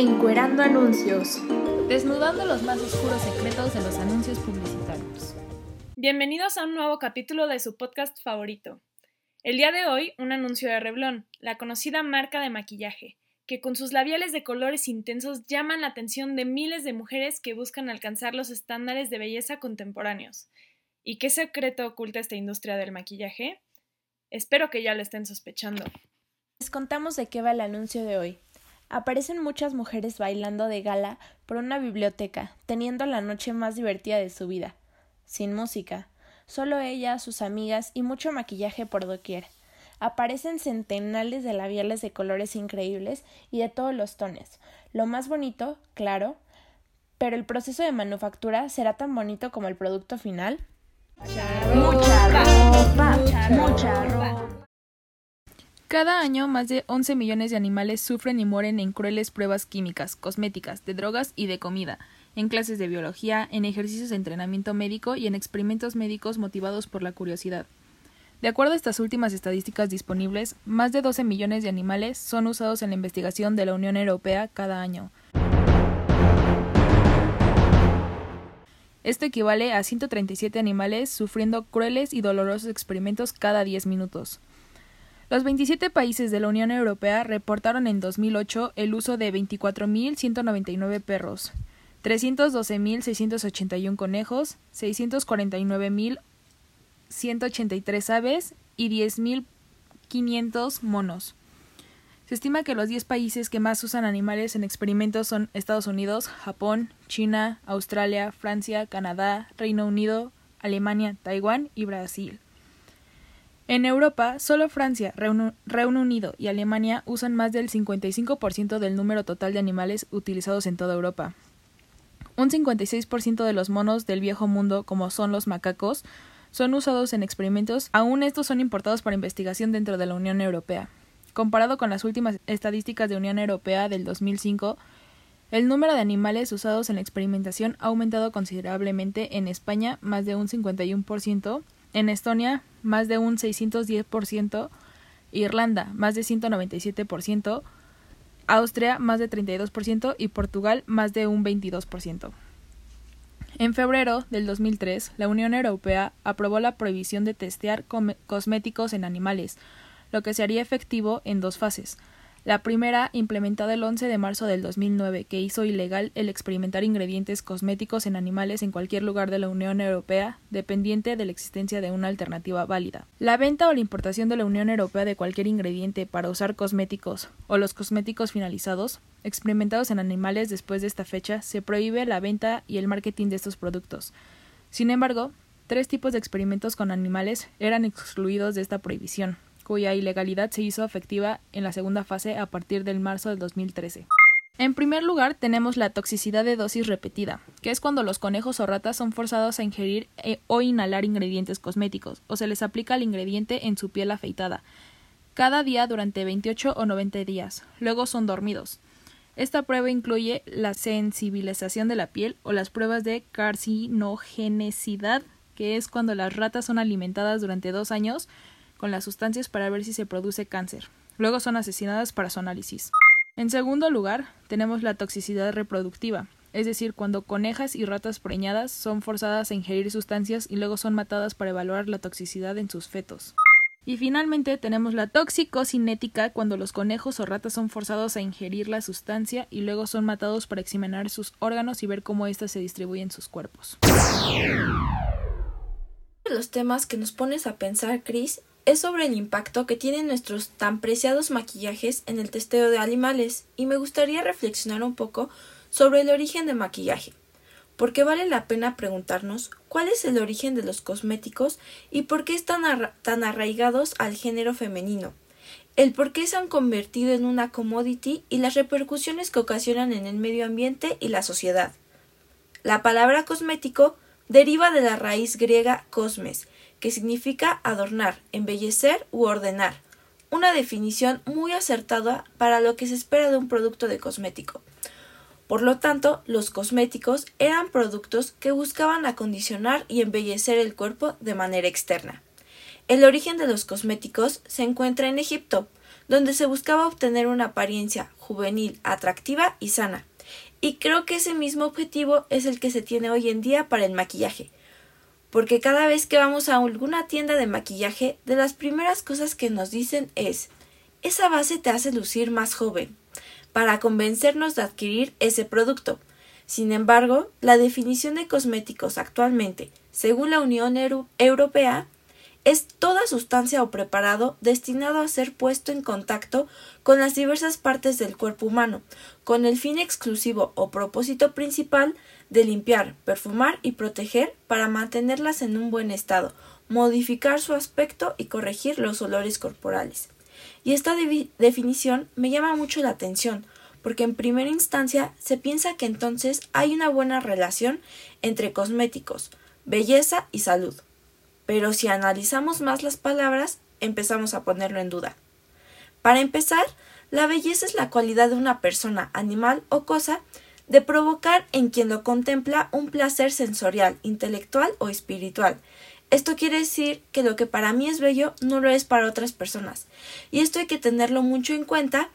Encuerando anuncios. Desnudando los más oscuros secretos de los anuncios publicitarios. Bienvenidos a un nuevo capítulo de su podcast favorito. El día de hoy, un anuncio de Revlon, la conocida marca de maquillaje, que con sus labiales de colores intensos llaman la atención de miles de mujeres que buscan alcanzar los estándares de belleza contemporáneos. ¿Y qué secreto oculta esta industria del maquillaje? Espero que ya lo estén sospechando. Les contamos de qué va el anuncio de hoy. Aparecen muchas mujeres bailando de gala por una biblioteca, teniendo la noche más divertida de su vida. Sin música, solo ella, sus amigas y mucho maquillaje por doquier. Aparecen centenares de labiales de colores increíbles y de todos los tonos. Lo más bonito, claro, pero el proceso de manufactura será tan bonito como el producto final. Mucha ropa, mucha ropa. Cada año, más de 11 millones de animales sufren y mueren en crueles pruebas químicas, cosméticas, de drogas y de comida, en clases de biología, en ejercicios de entrenamiento médico y en experimentos médicos motivados por la curiosidad. De acuerdo a estas últimas estadísticas disponibles, más de 12 millones de animales son usados en la investigación de la Unión Europea cada año. Esto equivale a 137 animales sufriendo crueles y dolorosos experimentos cada 10 minutos. Los 27 países de la Unión Europea reportaron en 2008 el uso de 24.199 perros, 312.681 conejos, 649.183 aves y 10.500 monos. Se estima que los 10 países que más usan animales en experimentos son Estados Unidos, Japón, China, Australia, Francia, Canadá, Reino Unido, Alemania, Taiwán y Brasil. En Europa, solo Francia, Reino Unido y Alemania usan más del 55% del número total de animales utilizados en toda Europa. Un 56% de los monos del viejo mundo, como son los macacos, son usados en experimentos, aún estos son importados para investigación dentro de la Unión Europea. Comparado con las últimas estadísticas de Unión Europea del 2005, el número de animales usados en la experimentación ha aumentado considerablemente en España más de un 51%, en Estonia más de un 610%, Irlanda más de 197%, Austria más de 32% y Portugal más de un 22%. En febrero del 2003, la Unión Europea aprobó la prohibición de testear cosméticos en animales, lo que se haría efectivo en dos fases. La primera, implementada el 11 de marzo del 2009, que hizo ilegal el experimentar ingredientes cosméticos en animales en cualquier lugar de la Unión Europea, dependiente de la existencia de una alternativa válida. La venta o la importación de la Unión Europea de cualquier ingrediente para usar cosméticos o los cosméticos finalizados, experimentados en animales después de esta fecha, se prohíbe la venta y el marketing de estos productos. Sin embargo, tres tipos de experimentos con animales eran excluidos de esta prohibición cuya ilegalidad se hizo efectiva en la segunda fase a partir del marzo del 2013. En primer lugar, tenemos la toxicidad de dosis repetida, que es cuando los conejos o ratas son forzados a ingerir eh, o inhalar ingredientes cosméticos, o se les aplica el ingrediente en su piel afeitada, cada día durante 28 o 90 días. Luego son dormidos. Esta prueba incluye la sensibilización de la piel o las pruebas de carcinogenicidad, que es cuando las ratas son alimentadas durante dos años con las sustancias para ver si se produce cáncer. Luego son asesinadas para su análisis. En segundo lugar, tenemos la toxicidad reproductiva, es decir, cuando conejas y ratas preñadas son forzadas a ingerir sustancias y luego son matadas para evaluar la toxicidad en sus fetos. Y finalmente tenemos la toxicocinética cuando los conejos o ratas son forzados a ingerir la sustancia y luego son matados para examinar sus órganos y ver cómo éstas se distribuyen en sus cuerpos. Los temas que nos pones a pensar, Chris, es sobre el impacto que tienen nuestros tan preciados maquillajes en el testeo de animales y me gustaría reflexionar un poco sobre el origen del maquillaje, porque vale la pena preguntarnos cuál es el origen de los cosméticos y por qué están tan arraigados al género femenino, el por qué se han convertido en una commodity y las repercusiones que ocasionan en el medio ambiente y la sociedad. La palabra cosmético deriva de la raíz griega cosmes, que significa adornar, embellecer u ordenar, una definición muy acertada para lo que se espera de un producto de cosmético. Por lo tanto, los cosméticos eran productos que buscaban acondicionar y embellecer el cuerpo de manera externa. El origen de los cosméticos se encuentra en Egipto, donde se buscaba obtener una apariencia juvenil, atractiva y sana. Y creo que ese mismo objetivo es el que se tiene hoy en día para el maquillaje. Porque cada vez que vamos a alguna tienda de maquillaje, de las primeras cosas que nos dicen es esa base te hace lucir más joven, para convencernos de adquirir ese producto. Sin embargo, la definición de cosméticos actualmente, según la Unión Europea, es toda sustancia o preparado destinado a ser puesto en contacto con las diversas partes del cuerpo humano, con el fin exclusivo o propósito principal de limpiar, perfumar y proteger para mantenerlas en un buen estado, modificar su aspecto y corregir los olores corporales. Y esta definición me llama mucho la atención, porque en primera instancia se piensa que entonces hay una buena relación entre cosméticos, belleza y salud. Pero si analizamos más las palabras, empezamos a ponerlo en duda. Para empezar, la belleza es la cualidad de una persona, animal o cosa de provocar en quien lo contempla un placer sensorial, intelectual o espiritual. Esto quiere decir que lo que para mí es bello no lo es para otras personas. Y esto hay que tenerlo mucho en cuenta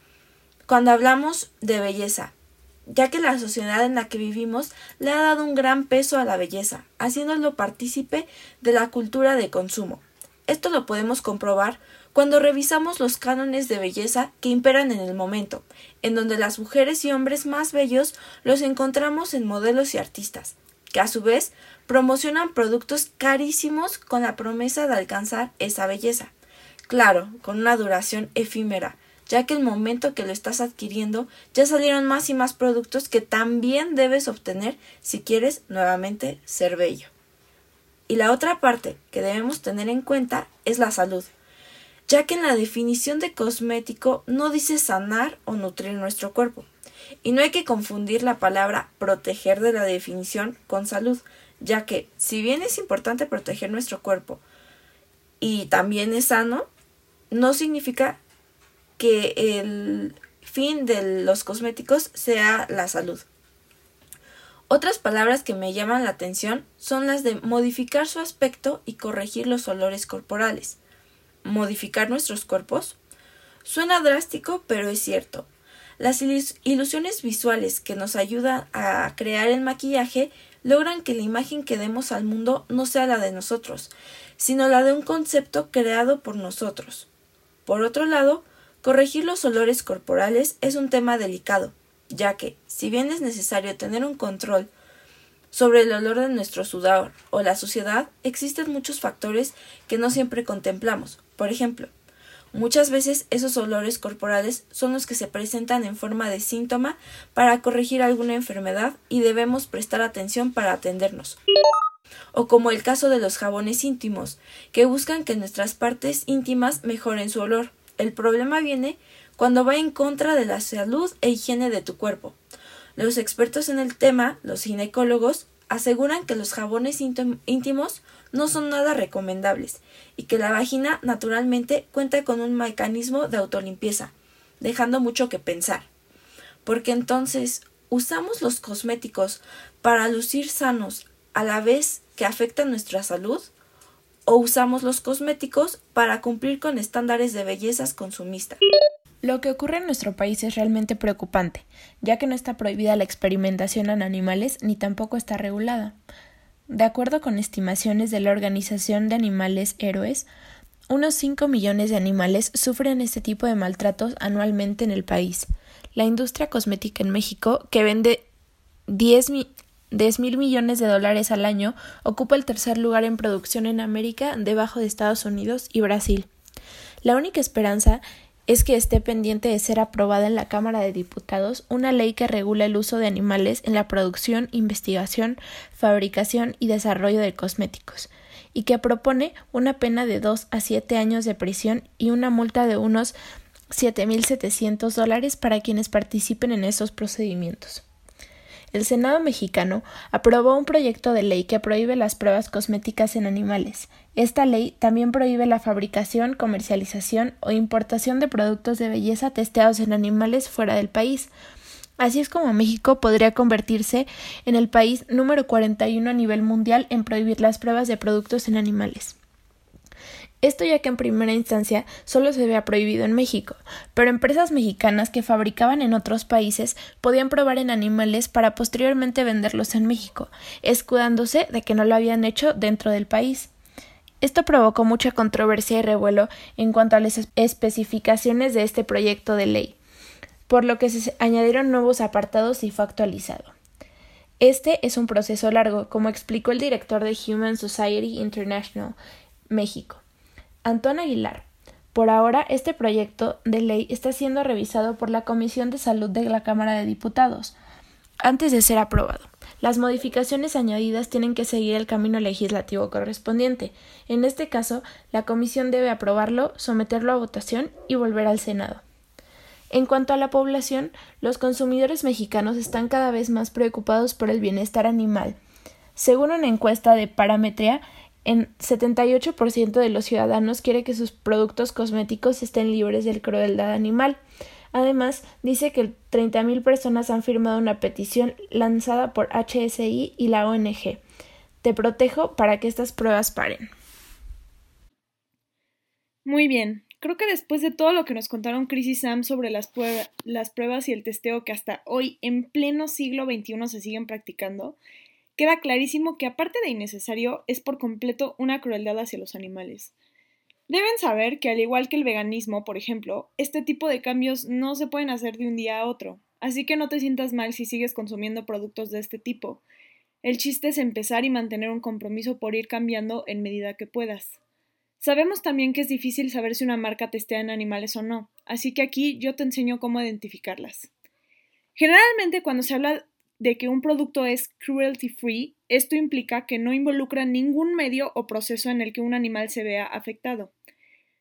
cuando hablamos de belleza, ya que la sociedad en la que vivimos le ha dado un gran peso a la belleza, haciéndolo partícipe de la cultura de consumo. Esto lo podemos comprobar cuando revisamos los cánones de belleza que imperan en el momento, en donde las mujeres y hombres más bellos los encontramos en modelos y artistas, que a su vez promocionan productos carísimos con la promesa de alcanzar esa belleza. Claro, con una duración efímera, ya que el momento que lo estás adquiriendo ya salieron más y más productos que también debes obtener si quieres nuevamente ser bello. Y la otra parte que debemos tener en cuenta es la salud, ya que en la definición de cosmético no dice sanar o nutrir nuestro cuerpo. Y no hay que confundir la palabra proteger de la definición con salud, ya que si bien es importante proteger nuestro cuerpo y también es sano, no significa que el fin de los cosméticos sea la salud. Otras palabras que me llaman la atención son las de modificar su aspecto y corregir los olores corporales. ¿Modificar nuestros cuerpos? Suena drástico, pero es cierto. Las ilusiones visuales que nos ayudan a crear el maquillaje logran que la imagen que demos al mundo no sea la de nosotros, sino la de un concepto creado por nosotros. Por otro lado, corregir los olores corporales es un tema delicado, ya que, si bien es necesario tener un control sobre el olor de nuestro sudor o la suciedad, existen muchos factores que no siempre contemplamos. Por ejemplo, muchas veces esos olores corporales son los que se presentan en forma de síntoma para corregir alguna enfermedad y debemos prestar atención para atendernos. O como el caso de los jabones íntimos, que buscan que nuestras partes íntimas mejoren su olor. El problema viene cuando va en contra de la salud e higiene de tu cuerpo. Los expertos en el tema, los ginecólogos, aseguran que los jabones íntimos no son nada recomendables y que la vagina naturalmente cuenta con un mecanismo de autolimpieza, dejando mucho que pensar. Porque entonces usamos los cosméticos para lucir sanos a la vez que afectan nuestra salud o usamos los cosméticos para cumplir con estándares de bellezas consumistas. Lo que ocurre en nuestro país es realmente preocupante, ya que no está prohibida la experimentación en animales ni tampoco está regulada. De acuerdo con estimaciones de la Organización de Animales Héroes, unos 5 millones de animales sufren este tipo de maltratos anualmente en el país. La industria cosmética en México, que vende 10, mil millones de dólares al año, ocupa el tercer lugar en producción en América, debajo de Estados Unidos y Brasil. La única esperanza es que esté pendiente de ser aprobada en la Cámara de Diputados una ley que regula el uso de animales en la producción, investigación, fabricación y desarrollo de cosméticos, y que propone una pena de dos a siete años de prisión y una multa de unos 7.700 dólares para quienes participen en esos procedimientos el Senado mexicano aprobó un proyecto de ley que prohíbe las pruebas cosméticas en animales. Esta ley también prohíbe la fabricación, comercialización o importación de productos de belleza testeados en animales fuera del país. Así es como México podría convertirse en el país número 41 a nivel mundial en prohibir las pruebas de productos en animales. Esto ya que en primera instancia solo se había prohibido en México, pero empresas mexicanas que fabricaban en otros países podían probar en animales para posteriormente venderlos en México, escudándose de que no lo habían hecho dentro del país. Esto provocó mucha controversia y revuelo en cuanto a las especificaciones de este proyecto de ley, por lo que se añadieron nuevos apartados y fue actualizado. Este es un proceso largo, como explicó el director de Human Society International, México. Antón Aguilar. Por ahora, este proyecto de ley está siendo revisado por la Comisión de Salud de la Cámara de Diputados antes de ser aprobado. Las modificaciones añadidas tienen que seguir el camino legislativo correspondiente. En este caso, la Comisión debe aprobarlo, someterlo a votación y volver al Senado. En cuanto a la población, los consumidores mexicanos están cada vez más preocupados por el bienestar animal. Según una encuesta de Parametría, en 78% de los ciudadanos quiere que sus productos cosméticos estén libres del crueldad animal. Además, dice que 30.000 personas han firmado una petición lanzada por HSI y la ONG. Te protejo para que estas pruebas paren. Muy bien. Creo que después de todo lo que nos contaron Chris y Sam sobre las pruebas y el testeo que hasta hoy, en pleno siglo XXI, se siguen practicando, queda clarísimo que aparte de innecesario, es por completo una crueldad hacia los animales. Deben saber que al igual que el veganismo, por ejemplo, este tipo de cambios no se pueden hacer de un día a otro, así que no te sientas mal si sigues consumiendo productos de este tipo. El chiste es empezar y mantener un compromiso por ir cambiando en medida que puedas. Sabemos también que es difícil saber si una marca testea en animales o no, así que aquí yo te enseño cómo identificarlas. Generalmente cuando se habla de que un producto es cruelty free, esto implica que no involucra ningún medio o proceso en el que un animal se vea afectado.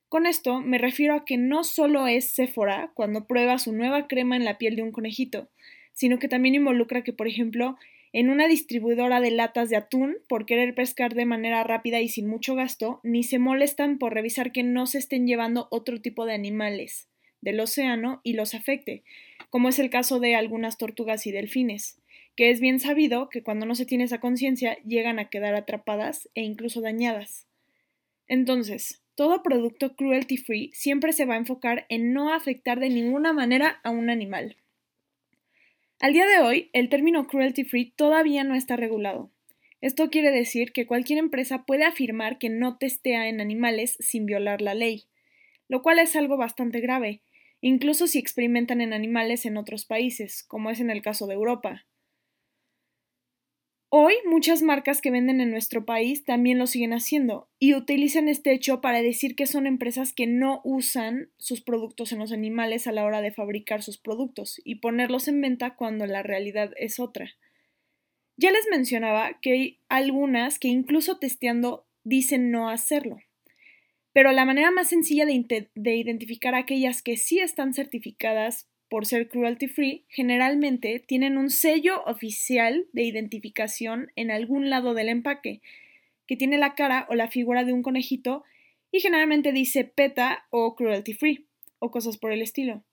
Con esto me refiero a que no solo es Sephora cuando prueba su nueva crema en la piel de un conejito, sino que también involucra que, por ejemplo, en una distribuidora de latas de atún, por querer pescar de manera rápida y sin mucho gasto, ni se molestan por revisar que no se estén llevando otro tipo de animales del océano y los afecte, como es el caso de algunas tortugas y delfines que es bien sabido que cuando no se tiene esa conciencia llegan a quedar atrapadas e incluso dañadas. Entonces, todo producto cruelty free siempre se va a enfocar en no afectar de ninguna manera a un animal. Al día de hoy, el término cruelty free todavía no está regulado. Esto quiere decir que cualquier empresa puede afirmar que no testea en animales sin violar la ley, lo cual es algo bastante grave, incluso si experimentan en animales en otros países, como es en el caso de Europa. Hoy muchas marcas que venden en nuestro país también lo siguen haciendo y utilizan este hecho para decir que son empresas que no usan sus productos en los animales a la hora de fabricar sus productos y ponerlos en venta cuando la realidad es otra. Ya les mencionaba que hay algunas que incluso testeando dicen no hacerlo. Pero la manera más sencilla de, de identificar aquellas que sí están certificadas por ser cruelty free, generalmente tienen un sello oficial de identificación en algún lado del empaque, que tiene la cara o la figura de un conejito y generalmente dice PETA o cruelty free o cosas por el estilo.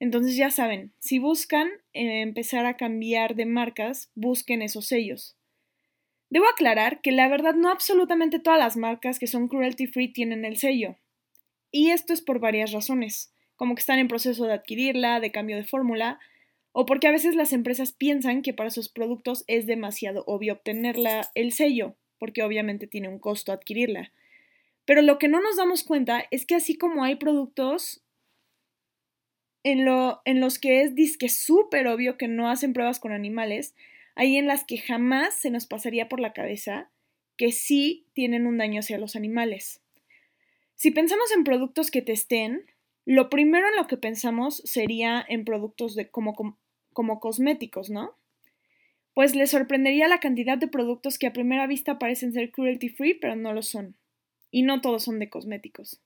Entonces ya saben, si buscan eh, empezar a cambiar de marcas, busquen esos sellos. Debo aclarar que la verdad no absolutamente todas las marcas que son cruelty free tienen el sello. Y esto es por varias razones como que están en proceso de adquirirla, de cambio de fórmula, o porque a veces las empresas piensan que para sus productos es demasiado obvio obtenerla el sello, porque obviamente tiene un costo adquirirla. Pero lo que no nos damos cuenta es que así como hay productos en, lo, en los que es disque súper obvio que no hacen pruebas con animales, hay en las que jamás se nos pasaría por la cabeza que sí tienen un daño hacia los animales. Si pensamos en productos que testen, lo primero en lo que pensamos sería en productos de, como, como, cosméticos, ¿no? Pues les sorprendería la cantidad de productos que a primera vista parecen ser cruelty free, pero no lo son. Y no todos son de cosméticos.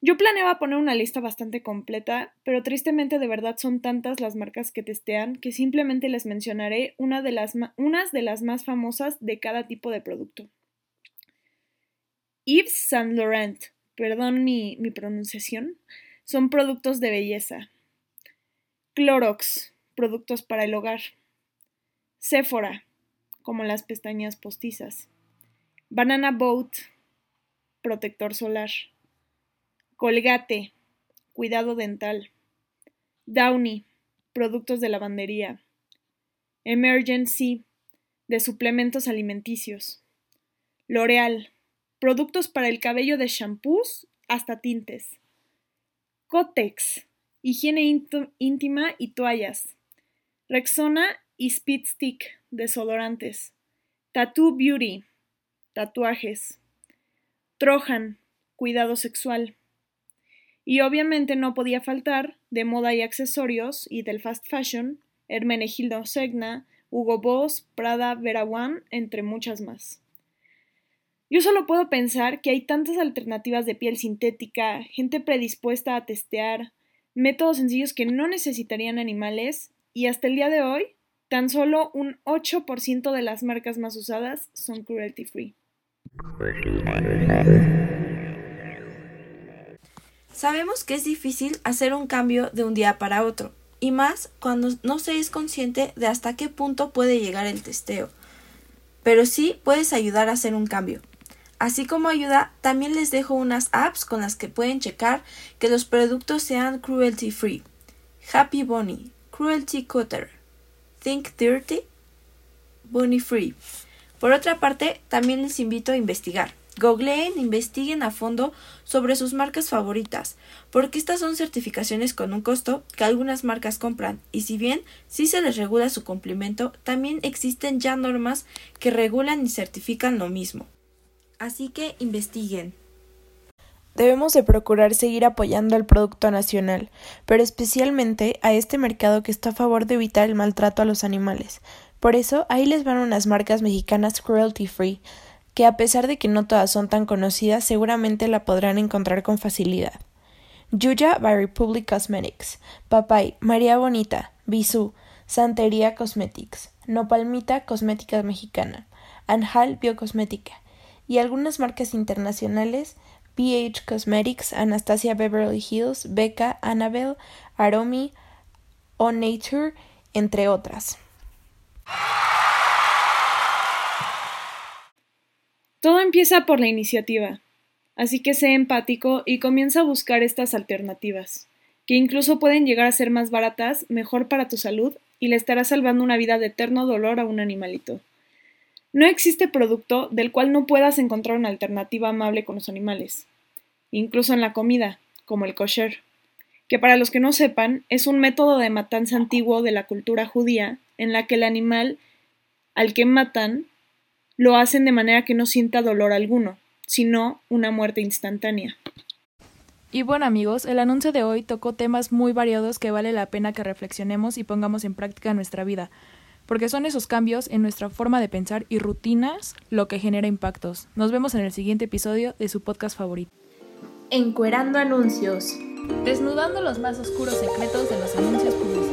Yo planeaba poner una lista bastante completa, pero tristemente de verdad son tantas las marcas que testean que simplemente les mencionaré una de las unas de las más famosas de cada tipo de producto. Yves Saint Laurent, perdón mi, pronunciación, son productos de belleza. Clorox, productos para el hogar. Sephora, como las pestañas postizas. Banana Boat, protector solar. Colgate, cuidado dental. Downy, productos de lavandería. Emergency, de suplementos alimenticios. L'Oreal, productos para el cabello de shampoos hasta tintes. Cotex, higiene íntima y toallas. Rexona y Speed Stick, desodorantes. Tattoo Beauty, tatuajes. Trojan, cuidado sexual. Y obviamente no podía faltar de moda y accesorios y del fast fashion, Hermenegildo Segna, Hugo Boss, Prada, Vera One, entre muchas más. Yo solo puedo pensar que hay tantas alternativas de piel sintética, gente predispuesta a testear, métodos sencillos que no necesitarían animales y hasta el día de hoy, tan solo un 8% de las marcas más usadas son cruelty free. Sabemos que es difícil hacer un cambio de un día para otro, y más cuando no se es consciente de hasta qué punto puede llegar el testeo. Pero sí puedes ayudar a hacer un cambio. Así como ayuda, también les dejo unas apps con las que pueden checar que los productos sean cruelty free. Happy Bunny, Cruelty Cutter, Think Dirty, Bunny Free. Por otra parte, también les invito a investigar. Googleen, investiguen a fondo sobre sus marcas favoritas, porque estas son certificaciones con un costo que algunas marcas compran, y si bien sí se les regula su cumplimiento, también existen ya normas que regulan y certifican lo mismo. Así que investiguen. Debemos de procurar seguir apoyando al producto nacional, pero especialmente a este mercado que está a favor de evitar el maltrato a los animales. Por eso, ahí les van unas marcas mexicanas cruelty free, que a pesar de que no todas son tan conocidas, seguramente la podrán encontrar con facilidad. Yuya by Republic Cosmetics, Papay, María Bonita, Bisú, Santería Cosmetics, Nopalmita Cosmética Mexicana, Anjal Biocosmética, y algunas marcas internacionales BH Cosmetics, Anastasia Beverly Hills, Becca, Annabelle, Aromi, O Nature, entre otras. Todo empieza por la iniciativa, así que sé empático y comienza a buscar estas alternativas, que incluso pueden llegar a ser más baratas, mejor para tu salud y le estarás salvando una vida de eterno dolor a un animalito. No existe producto del cual no puedas encontrar una alternativa amable con los animales, incluso en la comida, como el kosher, que para los que no sepan es un método de matanza antiguo de la cultura judía en la que el animal al que matan lo hacen de manera que no sienta dolor alguno, sino una muerte instantánea. Y bueno amigos, el anuncio de hoy tocó temas muy variados que vale la pena que reflexionemos y pongamos en práctica en nuestra vida porque son esos cambios en nuestra forma de pensar y rutinas lo que genera impactos. Nos vemos en el siguiente episodio de su podcast favorito. Encuerando anuncios. Desnudando los más oscuros secretos de los anuncios publicitarios.